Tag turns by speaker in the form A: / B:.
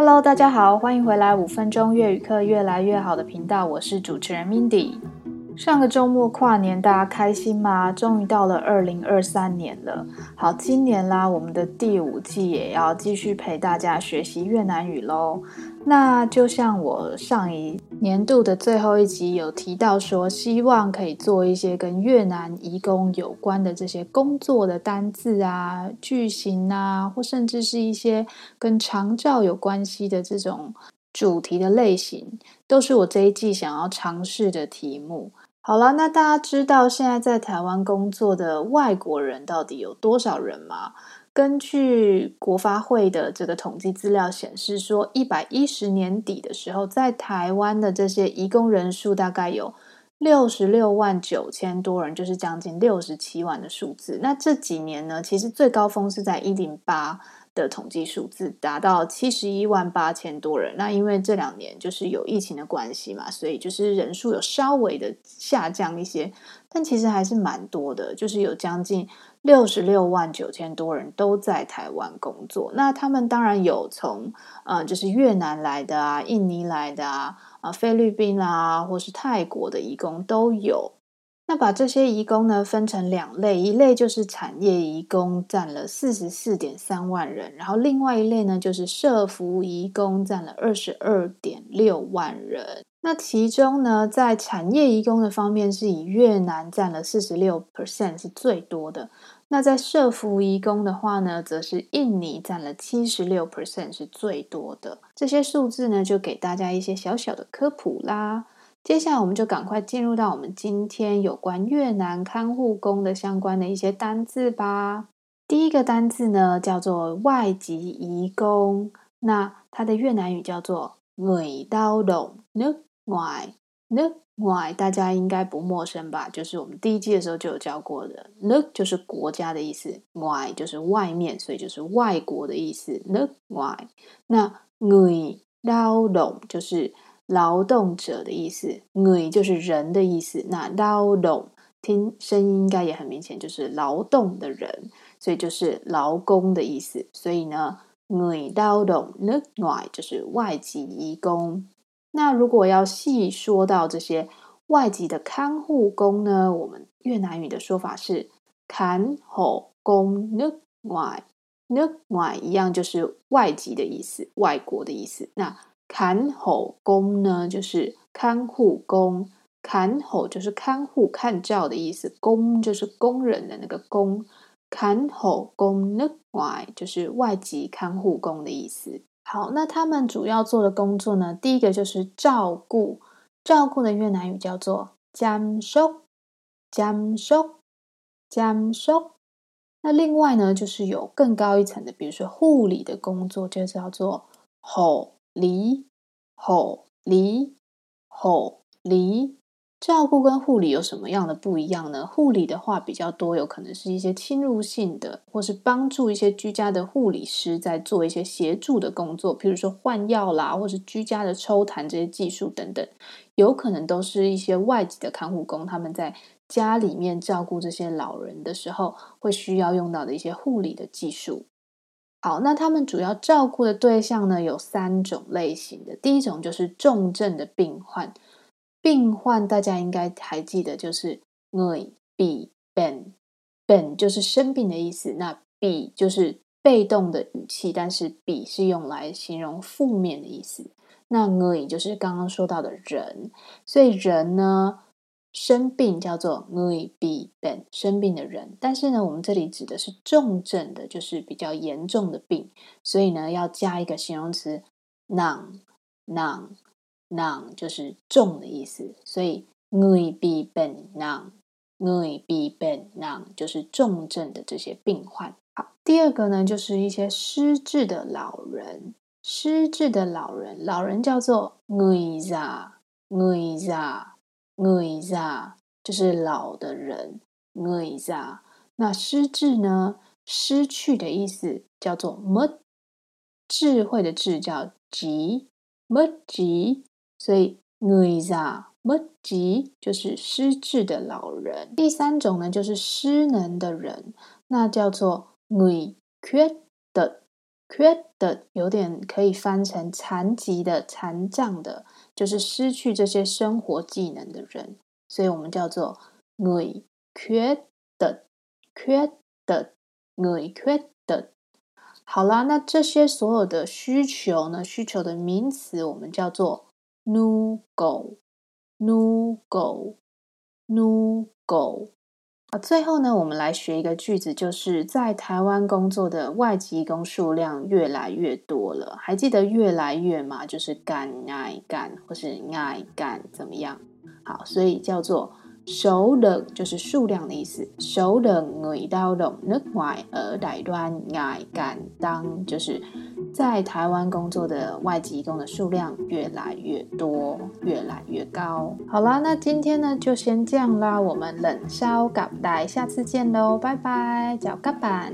A: Hello，大家好，欢迎回来五分钟粤语课越来越好的频道，我是主持人 Mindy。上个周末跨年，大家开心吗？终于到了二零二三年了。好，今年啦，我们的第五季也要继续陪大家学习越南语喽。那就像我上一年度的最后一集有提到说，希望可以做一些跟越南移工有关的这些工作的单字啊、句型啊，或甚至是一些跟长照有关系的这种主题的类型，都是我这一季想要尝试的题目。好了，那大家知道现在在台湾工作的外国人到底有多少人吗？根据国发会的这个统计资料显示说，一百一十年底的时候，在台湾的这些移工人数大概有六十六万九千多人，就是将近六十七万的数字。那这几年呢，其实最高峰是在一零八。的统计数字达到七十一万八千多人，那因为这两年就是有疫情的关系嘛，所以就是人数有稍微的下降一些，但其实还是蛮多的，就是有将近六十六万九千多人都在台湾工作。那他们当然有从呃，就是越南来的啊、印尼来的啊、啊菲律宾啊，或是泰国的移工都有。那把这些移工呢分成两类，一类就是产业移工，占了四十四点三万人，然后另外一类呢就是社服移工，占了二十二点六万人。那其中呢，在产业移工的方面，是以越南占了四十六 percent 是最多的。那在社服移工的话呢，则是印尼占了七十六 percent 是最多的。这些数字呢，就给大家一些小小的科普啦。接下来，我们就赶快进入到我们今天有关越南看护工的相关的一些单字吧。第一个单字呢，叫做外籍移工，那它的越南语叫做 người lao động nước ngoài，nước ngoài 大家应该不陌生吧？就是我们第一季的时候就有教过的，nước 就是国家的意思，ngoài 就是外面，所以就是外国的意思，nước ngoài。那 người lao động 就是。劳动者的意思你就是人的意思。那 lao động 听声音应该也很明显，就是劳动的人，所以就是劳工的意思。所以呢，người lao động nước ngoài 就是外籍移工。那如果要细说到这些外籍的看护工呢，我们越南语的说法是 khán hộ công nước ngoài，nước ngoài 一样就是外籍的意思，外国的意思。那 khán hộ 工呢，就是看护工。khán hộ 就是看护、看照的意思，工就是工人的那个工。khán hộ công nước ngoài 就是外籍看护工的意思。好，那他们主要做的工作呢，第一个就是照顾，照顾的越南语叫做 chăm sóc，chăm sóc，chăm sóc。那另外呢，就是有更高一层的，比如说护理的工作，就叫做 hộ 离、吼。离、吼、离，照顾跟护理有什么样的不一样呢？护理的话比较多，有可能是一些侵入性的，或是帮助一些居家的护理师在做一些协助的工作，譬如说换药啦，或是居家的抽痰这些技术等等，有可能都是一些外籍的看护工，他们在家里面照顾这些老人的时候，会需要用到的一些护理的技术。好，那他们主要照顾的对象呢，有三种类型的。第一种就是重症的病患，病患大家应该还记得，就是 n i b bệnh，bệnh 就是生病的意思。那 bị 就是被动的语气，但是 bị 是用来形容负面的意思。那 n i 就是刚刚说到的人，所以人呢。生病叫做 người bị bệnh，生病的人。但是呢，我们这里指的是重症的，就是比较严重的病，所以呢，要加一个形容词 nặng，nặng，nặng 就是重的意思。所以 người bị bệnh nặng，người bị bệnh nặng 就是重症的这些病患。好，第二个呢，就是一些失智的老人，失智的老人，老人叫做 người già，người Người già 就是老的人，Người già 那失智呢，失去的意思叫做没智慧的智叫疾，没疾，所以 Người già 慢就是失智的老人，第三种呢就是失能的人，那叫做 Người Quet 的，Quet 的有点可以翻成残疾的、残障的。就是失去这些生活技能的人，所以我们叫做 người khuyết tật，khuyết tật，người khuyết 的。好啦，那这些所有的需求呢，需求的名词我们叫做 “nugo”，“nugo”，“nugo”。啊，最后呢，我们来学一个句子，就是在台湾工作的外籍工数量越来越多了。还记得越来越吗？就是干爱干，或是爱干怎么样？好，所以叫做。数量就是数量的意思。数量 người lao động nước ngoài ở Đài Loan ngày càng tăng，就是在台湾工作的外籍工的数量越来越多，越来越高。好啦，那今天呢就先这样啦，我们冷烧咖带，下次见喽，拜拜，脚咖板。